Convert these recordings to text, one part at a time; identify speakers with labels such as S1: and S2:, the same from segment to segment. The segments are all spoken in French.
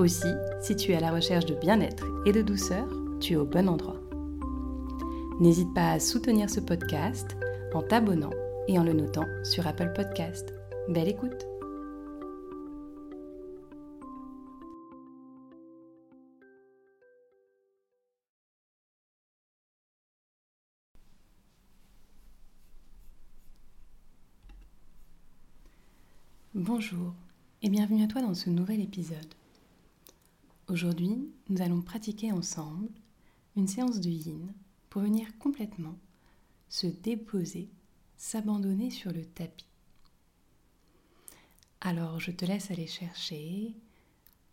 S1: Aussi, si tu es à la recherche de bien-être et de douceur, tu es au bon endroit. N'hésite pas à soutenir ce podcast en t'abonnant et en le notant sur Apple Podcast. Belle écoute Bonjour et bienvenue à toi dans ce nouvel épisode. Aujourd'hui, nous allons pratiquer ensemble une séance de yin pour venir complètement se déposer, s'abandonner sur le tapis. Alors, je te laisse aller chercher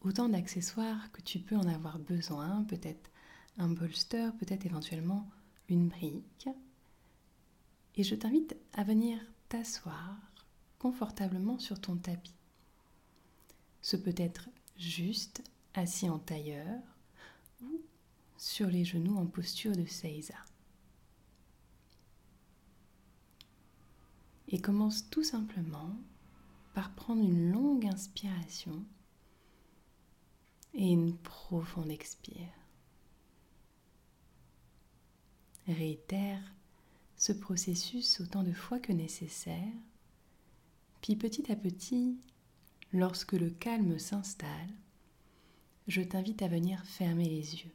S1: autant d'accessoires que tu peux en avoir besoin, peut-être un bolster, peut-être éventuellement une brique. Et je t'invite à venir t'asseoir confortablement sur ton tapis. Ce peut être juste assis en tailleur ou sur les genoux en posture de Seiza. Et commence tout simplement par prendre une longue inspiration et une profonde expire. Réitère ce processus autant de fois que nécessaire, puis petit à petit, lorsque le calme s'installe, je t'invite à venir fermer les yeux.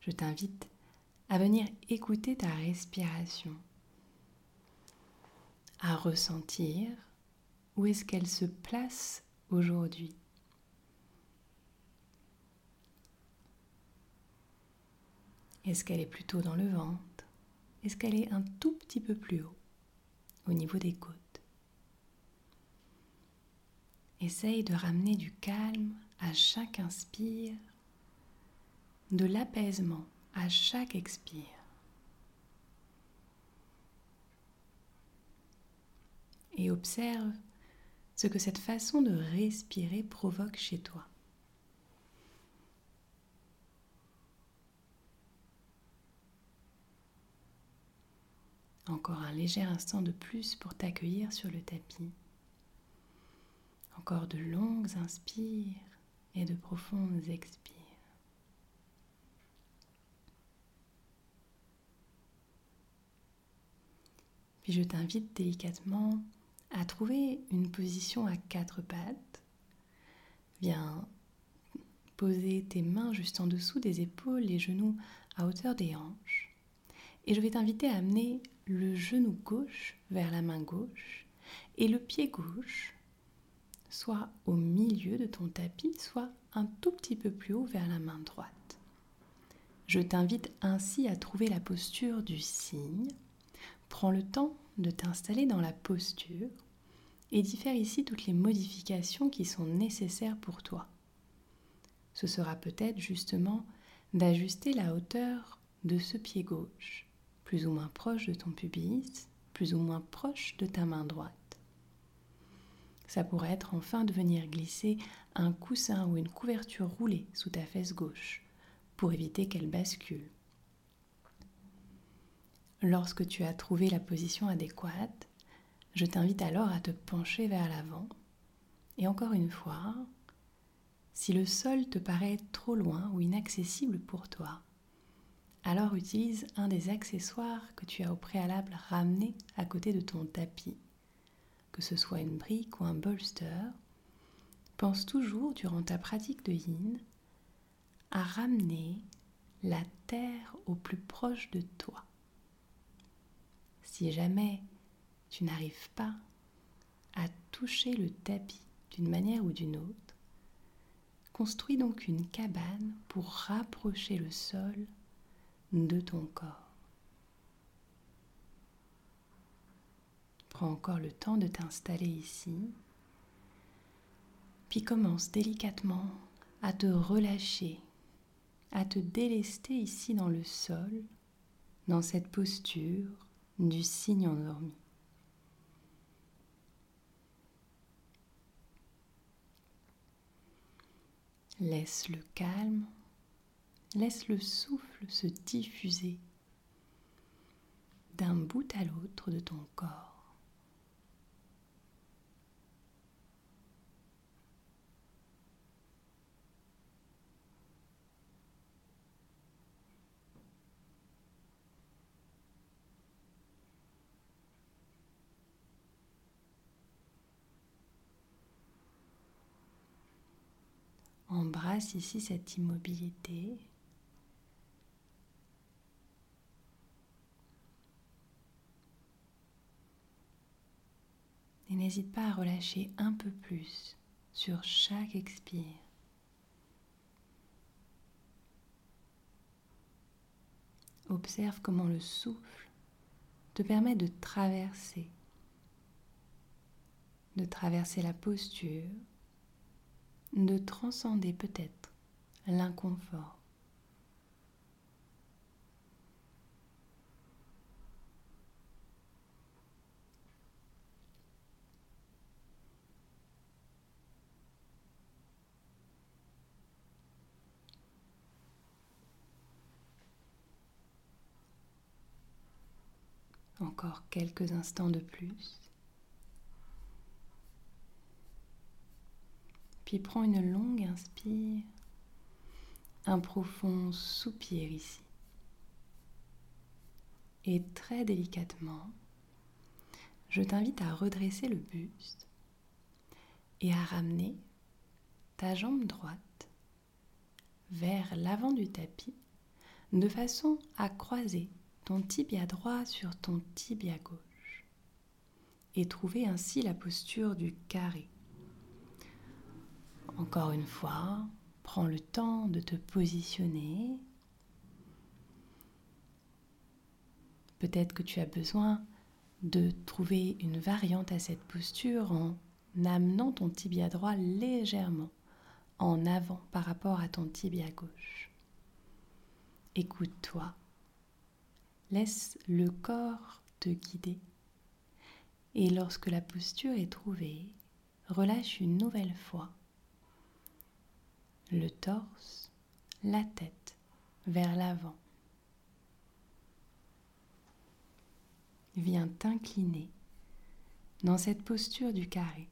S1: Je t'invite à venir écouter ta respiration, à ressentir où est-ce qu'elle se place aujourd'hui. Est-ce qu'elle est plutôt dans le ventre? Est-ce qu'elle est un tout petit peu plus haut, au niveau des côtes? Essaye de ramener du calme à chaque inspire, de l'apaisement à chaque expire. Et observe ce que cette façon de respirer provoque chez toi. Encore un léger instant de plus pour t'accueillir sur le tapis. Encore de longues inspires et de profondes expires. Puis je t'invite délicatement à trouver une position à quatre pattes. Viens poser tes mains juste en dessous des épaules, les genoux à hauteur des hanches. Et je vais t'inviter à amener le genou gauche vers la main gauche et le pied gauche soit au milieu de ton tapis, soit un tout petit peu plus haut vers la main droite. Je t'invite ainsi à trouver la posture du cygne. Prends le temps de t'installer dans la posture et d'y faire ici toutes les modifications qui sont nécessaires pour toi. Ce sera peut-être justement d'ajuster la hauteur de ce pied gauche, plus ou moins proche de ton pubis, plus ou moins proche de ta main droite. Ça pourrait être enfin de venir glisser un coussin ou une couverture roulée sous ta fesse gauche pour éviter qu'elle bascule. Lorsque tu as trouvé la position adéquate, je t'invite alors à te pencher vers l'avant. Et encore une fois, si le sol te paraît trop loin ou inaccessible pour toi, alors utilise un des accessoires que tu as au préalable ramené à côté de ton tapis que ce soit une brique ou un bolster, pense toujours durant ta pratique de yin à ramener la terre au plus proche de toi. Si jamais tu n'arrives pas à toucher le tapis d'une manière ou d'une autre, construis donc une cabane pour rapprocher le sol de ton corps. Encore le temps de t'installer ici Puis commence délicatement à te relâcher, à te délester ici dans le sol, dans cette posture du cygne endormi. Laisse le calme, laisse le souffle se diffuser d'un bout à l'autre de ton corps. Embrasse ici cette immobilité. Et n'hésite pas à relâcher un peu plus sur chaque expire. Observe comment le souffle te permet de traverser, de traverser la posture, de transcender peut-être l'inconfort. Encore quelques instants de plus. Prends une longue inspire, un profond soupir ici. Et très délicatement, je t'invite à redresser le buste et à ramener ta jambe droite vers l'avant du tapis de façon à croiser ton tibia droit sur ton tibia gauche et trouver ainsi la posture du carré. Encore une fois, prends le temps de te positionner. Peut-être que tu as besoin de trouver une variante à cette posture en amenant ton tibia droit légèrement en avant par rapport à ton tibia gauche. Écoute-toi. Laisse le corps te guider. Et lorsque la posture est trouvée, relâche une nouvelle fois le torse, la tête vers l'avant. Viens t'incliner dans cette posture du carré.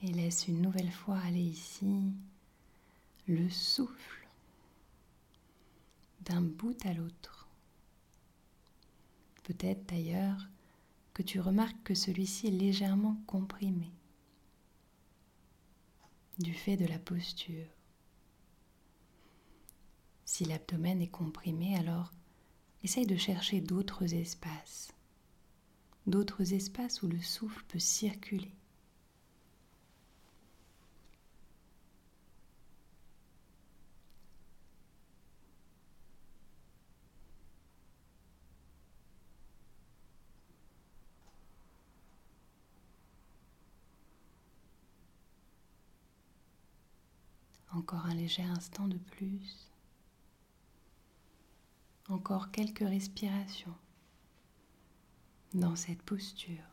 S1: Et laisse une nouvelle fois aller ici le souffle d'un bout à l'autre. Peut-être d'ailleurs que tu remarques que celui-ci est légèrement comprimé du fait de la posture. Si l'abdomen est comprimé, alors essaye de chercher d'autres espaces, d'autres espaces où le souffle peut circuler. Encore un léger instant de plus. Encore quelques respirations dans cette posture.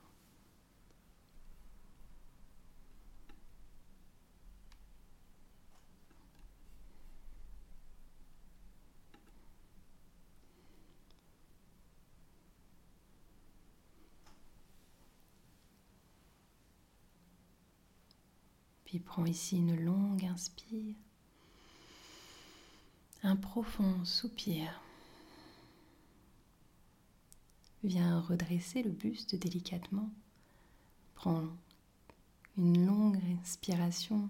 S1: Puis prends ici une longue inspire, un profond soupir. Viens redresser le buste délicatement. Prends une longue inspiration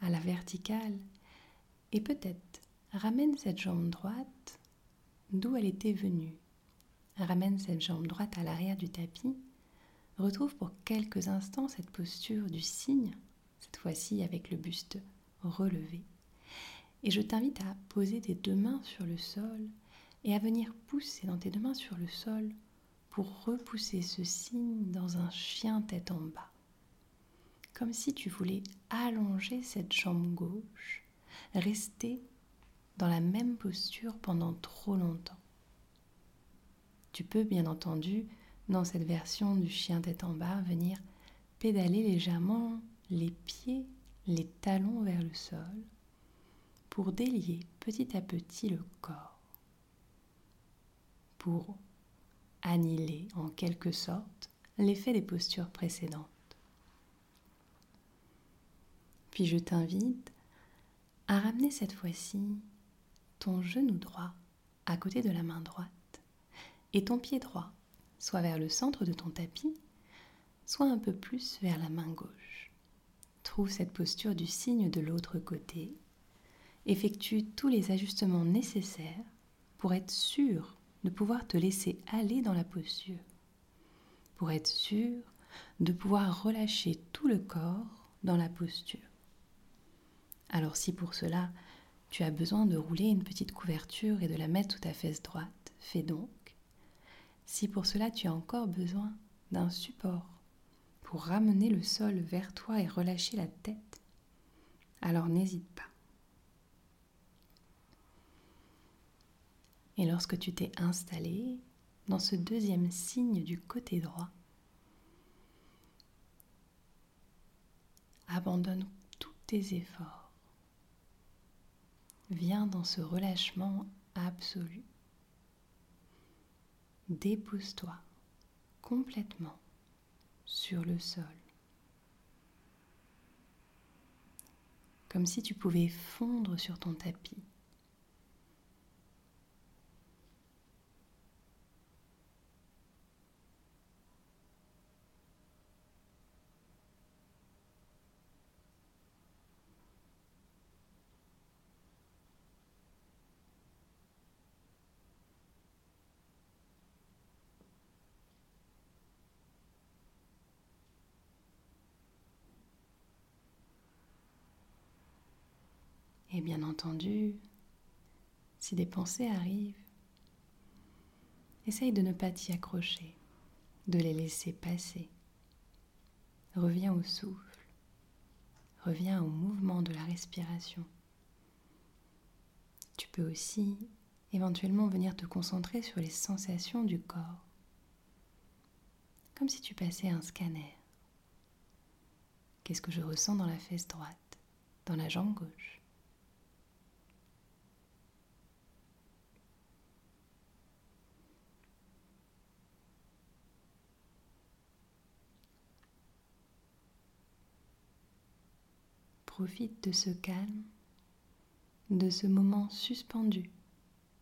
S1: à la verticale et peut-être ramène cette jambe droite d'où elle était venue. Ramène cette jambe droite à l'arrière du tapis. Retrouve pour quelques instants cette posture du cygne cette fois-ci avec le buste relevé, Et je t'invite à poser tes deux mains sur le sol et à venir pousser dans tes deux mains sur le sol pour repousser ce signe dans un chien tête en bas. Comme si tu voulais allonger cette jambe gauche, rester dans la même posture pendant trop longtemps. Tu peux bien entendu, dans cette version du chien tête en bas, venir pédaler légèrement les pieds, les talons vers le sol pour délier petit à petit le corps, pour annihiler en quelque sorte l'effet des postures précédentes. Puis je t'invite à ramener cette fois-ci ton genou droit à côté de la main droite et ton pied droit soit vers le centre de ton tapis, soit un peu plus vers la main gauche. Trouve cette posture du signe de l'autre côté. Effectue tous les ajustements nécessaires pour être sûr de pouvoir te laisser aller dans la posture, pour être sûr de pouvoir relâcher tout le corps dans la posture. Alors si pour cela tu as besoin de rouler une petite couverture et de la mettre sous ta fesse droite, fais donc. Si pour cela tu as encore besoin d'un support pour ramener le sol vers toi et relâcher la tête, alors n'hésite pas. Et lorsque tu t'es installé dans ce deuxième signe du côté droit, abandonne tous tes efforts. Viens dans ce relâchement absolu. Dépose-toi complètement sur le sol. Comme si tu pouvais fondre sur ton tapis. Et bien entendu, si des pensées arrivent, essaye de ne pas t'y accrocher, de les laisser passer. Reviens au souffle, reviens au mouvement de la respiration. Tu peux aussi éventuellement venir te concentrer sur les sensations du corps, comme si tu passais un scanner. Qu'est-ce que je ressens dans la fesse droite, dans la jambe gauche? Profite de ce calme, de ce moment suspendu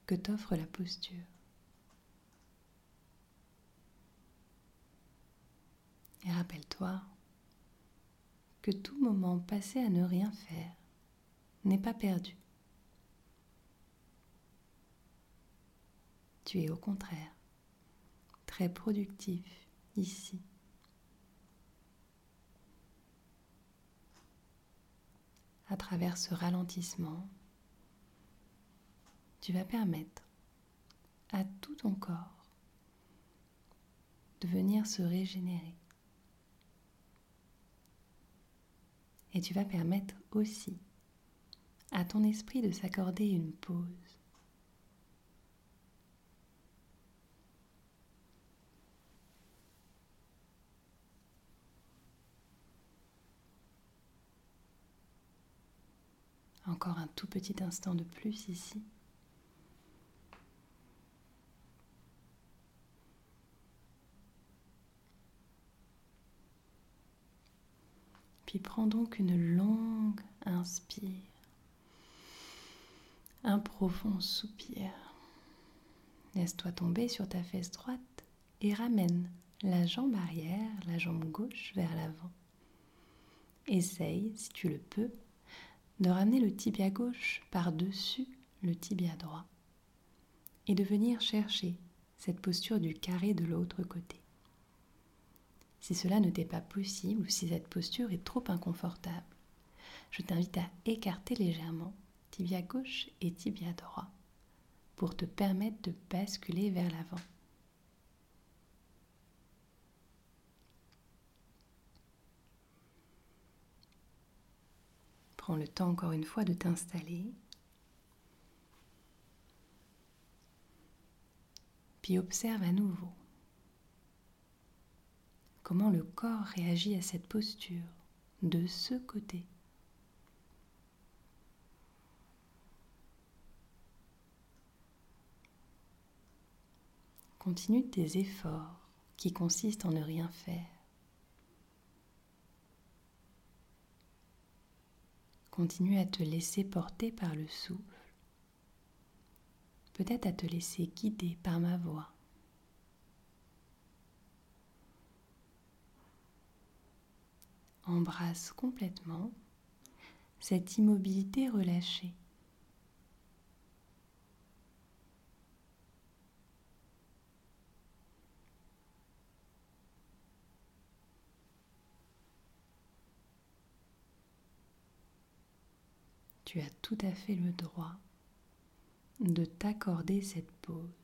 S1: que t'offre la posture. Et rappelle-toi que tout moment passé à ne rien faire n'est pas perdu. Tu es au contraire très productif ici. À travers ce ralentissement, tu vas permettre à tout ton corps de venir se régénérer. Et tu vas permettre aussi à ton esprit de s'accorder une pause Encore un tout petit instant de plus ici. Puis prends donc une longue inspire, un profond soupir. Laisse-toi tomber sur ta fesse droite et ramène la jambe arrière, la jambe gauche vers l'avant. Essaye, si tu le peux, de ramener le tibia gauche par-dessus le tibia droit et de venir chercher cette posture du carré de l'autre côté. Si cela ne t'est pas possible ou si cette posture est trop inconfortable, je t'invite à écarter légèrement tibia gauche et tibia droit, pour te permettre de basculer vers l'avant. Prends le temps encore une fois de t'installer. Puis observe à nouveau comment le corps réagit à cette posture de ce côté. Continue tes efforts qui consistent en ne rien faire. Continue à te laisser porter par le souffle, peut-être à te laisser guider par ma voix. Embrasse complètement cette immobilité relâchée. Tu as tout à fait le droit de t'accorder cette pause.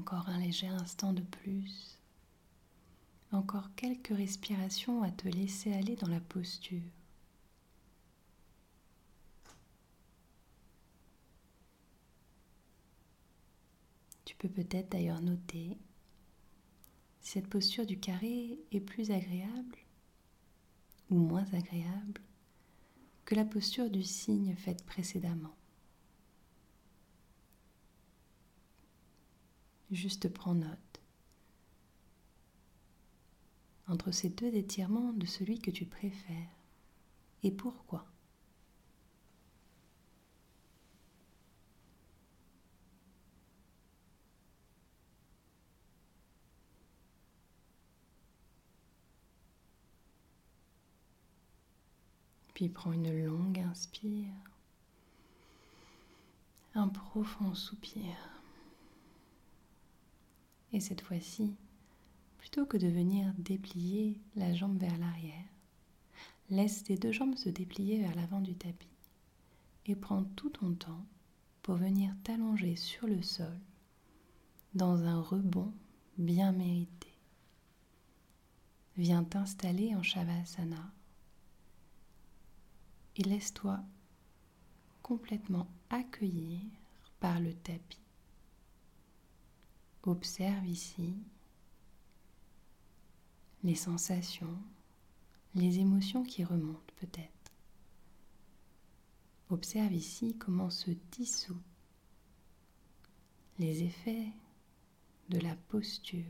S1: Encore un léger instant de plus. Encore quelques respirations à te laisser aller dans la posture. Tu peux peut-être d'ailleurs noter si cette posture du carré est plus agréable ou moins agréable que la posture du cygne faite précédemment. Juste prends note. Entre ces deux étirements de celui que tu préfères et pourquoi? Puis prends une longue inspire, un profond soupir. Et cette fois-ci, plutôt que de venir déplier la jambe vers l'arrière, laisse tes deux jambes se déplier vers l'avant du tapis et prends tout ton temps pour venir t'allonger sur le sol dans un rebond bien mérité. Viens t'installer en Shavasana et laisse-toi complètement accueillir par le tapis. Observe ici les sensations, les émotions qui remontent peut-être. Observe ici comment se dissout les effets de la posture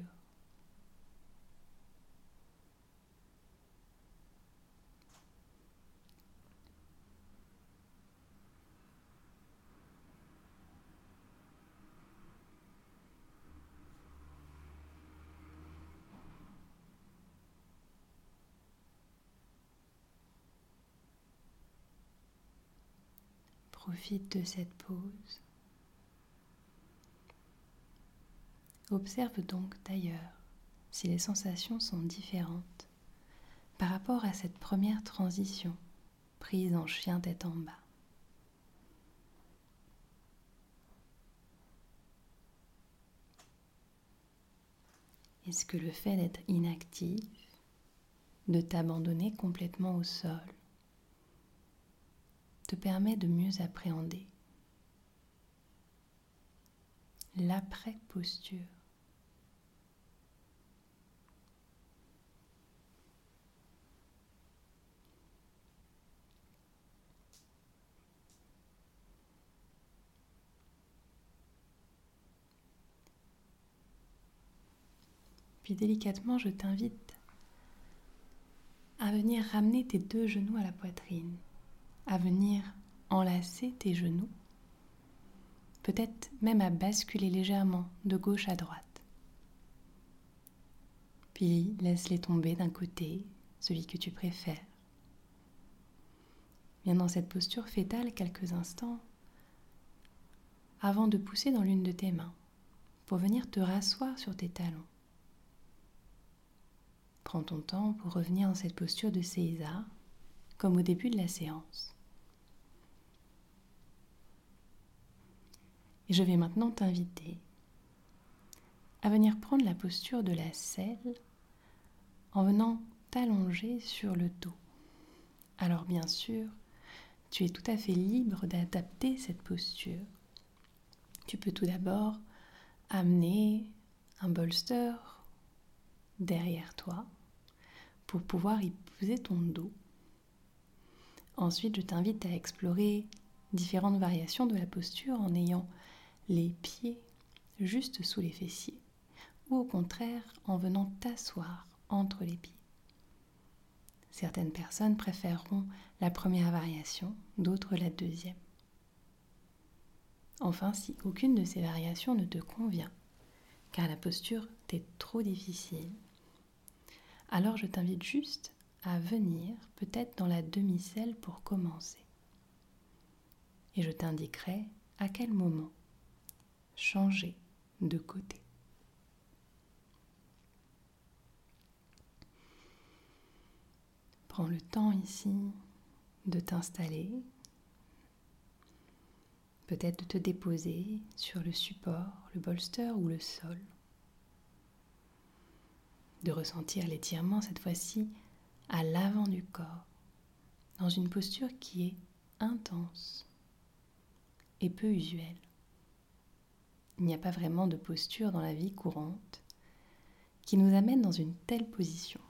S1: Profite de cette pause. Observe donc d'ailleurs si les sensations sont différentes par rapport à cette première transition prise en chien tête en bas. Est-ce que le fait d'être inactif, de t'abandonner complètement au sol, te permet de mieux appréhender l'après-posture. Puis délicatement, je t'invite à venir ramener tes deux genoux à la poitrine, à venir enlacer tes genoux, peut-être même à basculer légèrement de gauche à droite. Puis laisse-les tomber d'un côté, celui que tu préfères. Viens dans cette posture fétale quelques instants avant de pousser dans l'une de tes mains pour venir te rasseoir sur tes talons. Prends ton temps pour revenir dans cette posture de César, comme au début de la séance. Et je vais maintenant t'inviter à venir prendre la posture de la selle en venant t'allonger sur le dos. Alors bien sûr, tu es tout à fait libre d'adapter cette posture. Tu peux tout d'abord amener un bolster derrière toi pour pouvoir y poser ton dos. Ensuite, je t'invite à explorer différentes variations de la posture en ayant les pieds juste sous les fessiers ou au contraire en venant t'asseoir entre les pieds. Certaines personnes préféreront la première variation, d'autres la deuxième. Enfin, si aucune de ces variations ne te convient, car la posture t'est trop difficile, alors je t'invite juste à venir peut-être dans la demi-selle pour commencer. Et je t'indiquerai à quel moment changer de côté. Prends le temps ici de t'installer, peut-être de te déposer sur le support, le bolster ou le sol de ressentir l'étirement cette fois-ci à l'avant du corps, dans une posture qui est intense et peu usuelle. Il n'y a pas vraiment de posture dans la vie courante qui nous amène dans une telle position.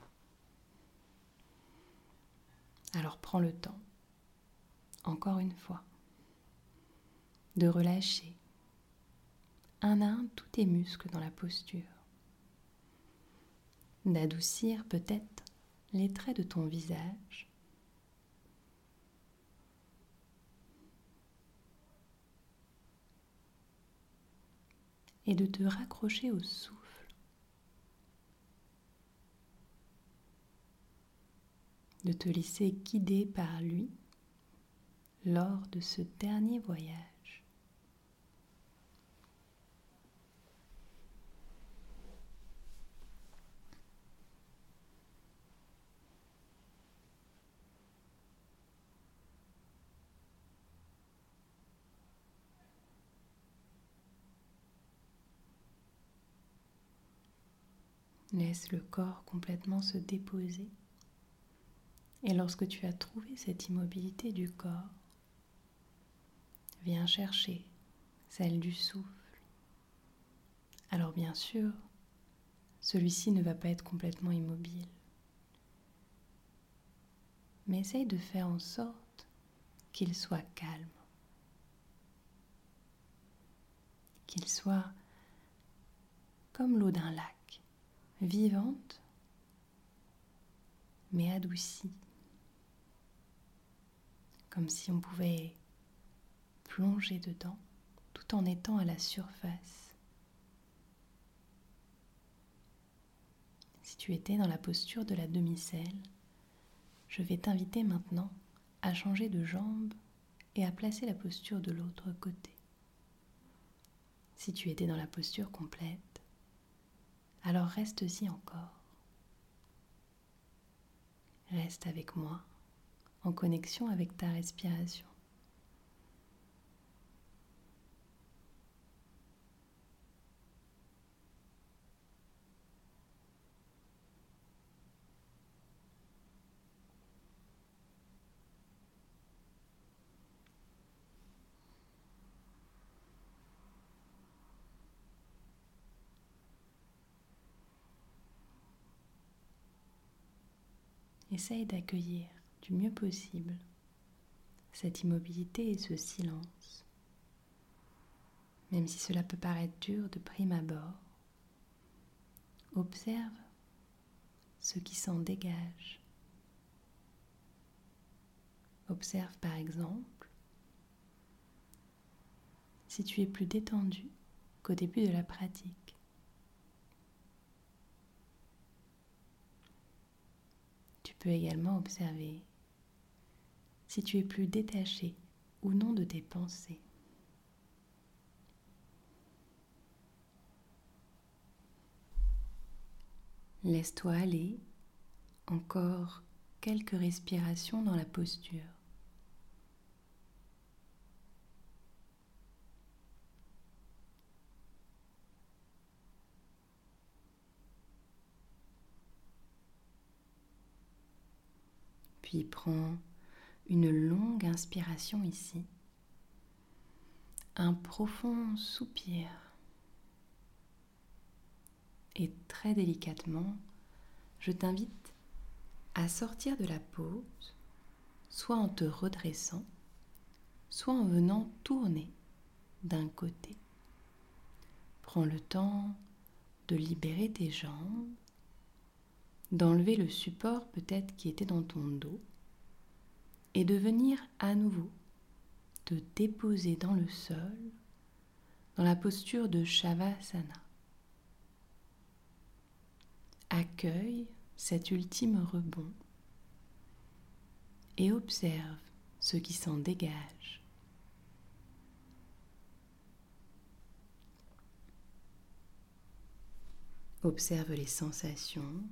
S1: Alors prends le temps, encore une fois, de relâcher un à un tous tes muscles dans la posture d'adoucir peut-être les traits de ton visage. Et de te raccrocher au souffle. De te laisser guider par lui lors de ce dernier voyage. Laisse le corps complètement se déposer. Et lorsque tu as trouvé cette immobilité du corps, viens chercher celle du souffle. Alors bien sûr, celui-ci ne va pas être complètement immobile. Mais essaye de faire en sorte qu'il soit calme, qu'il soit comme l'eau d'un lac vivante, mais adoucie, comme si on pouvait plonger dedans tout en étant à la surface. Si tu étais dans la posture de la demi-selle, je vais t'inviter maintenant à changer de jambe et à placer la posture de l'autre côté. Si tu étais dans la posture complète, alors reste-y encore. Reste avec moi en connexion avec ta respiration. Essaye d'accueillir du mieux possible cette immobilité et ce silence, même si cela peut paraître dur de prime abord, Observe ce qui s'en dégage. Observe par exemple si tu es plus détendu qu'au début de la pratique. Tu peux également observer si tu es plus détaché ou non de tes pensées. Laisse-toi aller encore quelques respirations dans la posture. Puis prends une longue inspiration ici, un profond soupir et très délicatement, je t'invite à sortir de la pause, soit en te redressant, soit en venant tourner d'un côté. Prends le temps de libérer tes jambes, d'enlever le support peut-être qui était dans ton dos et de venir à nouveau te déposer dans le sol dans la posture de Shavasana. Accueille cet ultime rebond et observe ce qui s'en dégage. Observe les sensations.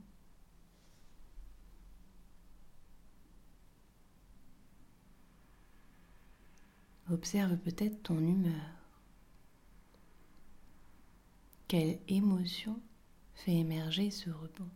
S1: Observe peut-être ton humeur. Quelle émotion fait émerger ce rebond?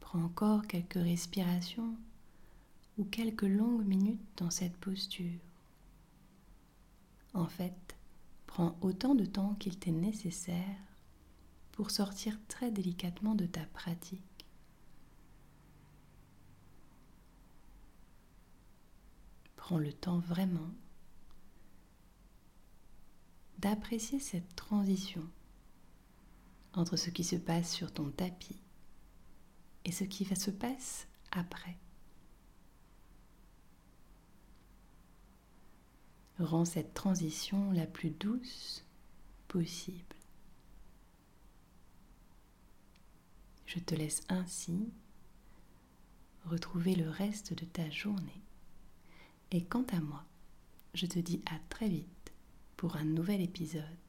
S1: Prends encore quelques respirations ou quelques longues minutes dans cette posture. En fait, Prends autant de temps qu'il t'est nécessaire pour sortir très délicatement de ta pratique. Prends le temps vraiment d'apprécier cette transition entre ce qui se passe sur ton tapis et ce qui va se passer après. Rends cette transition la plus douce possible. Je te laisse ainsi retrouver le reste de ta journée. Et quant à moi, je te dis à très vite pour un nouvel épisode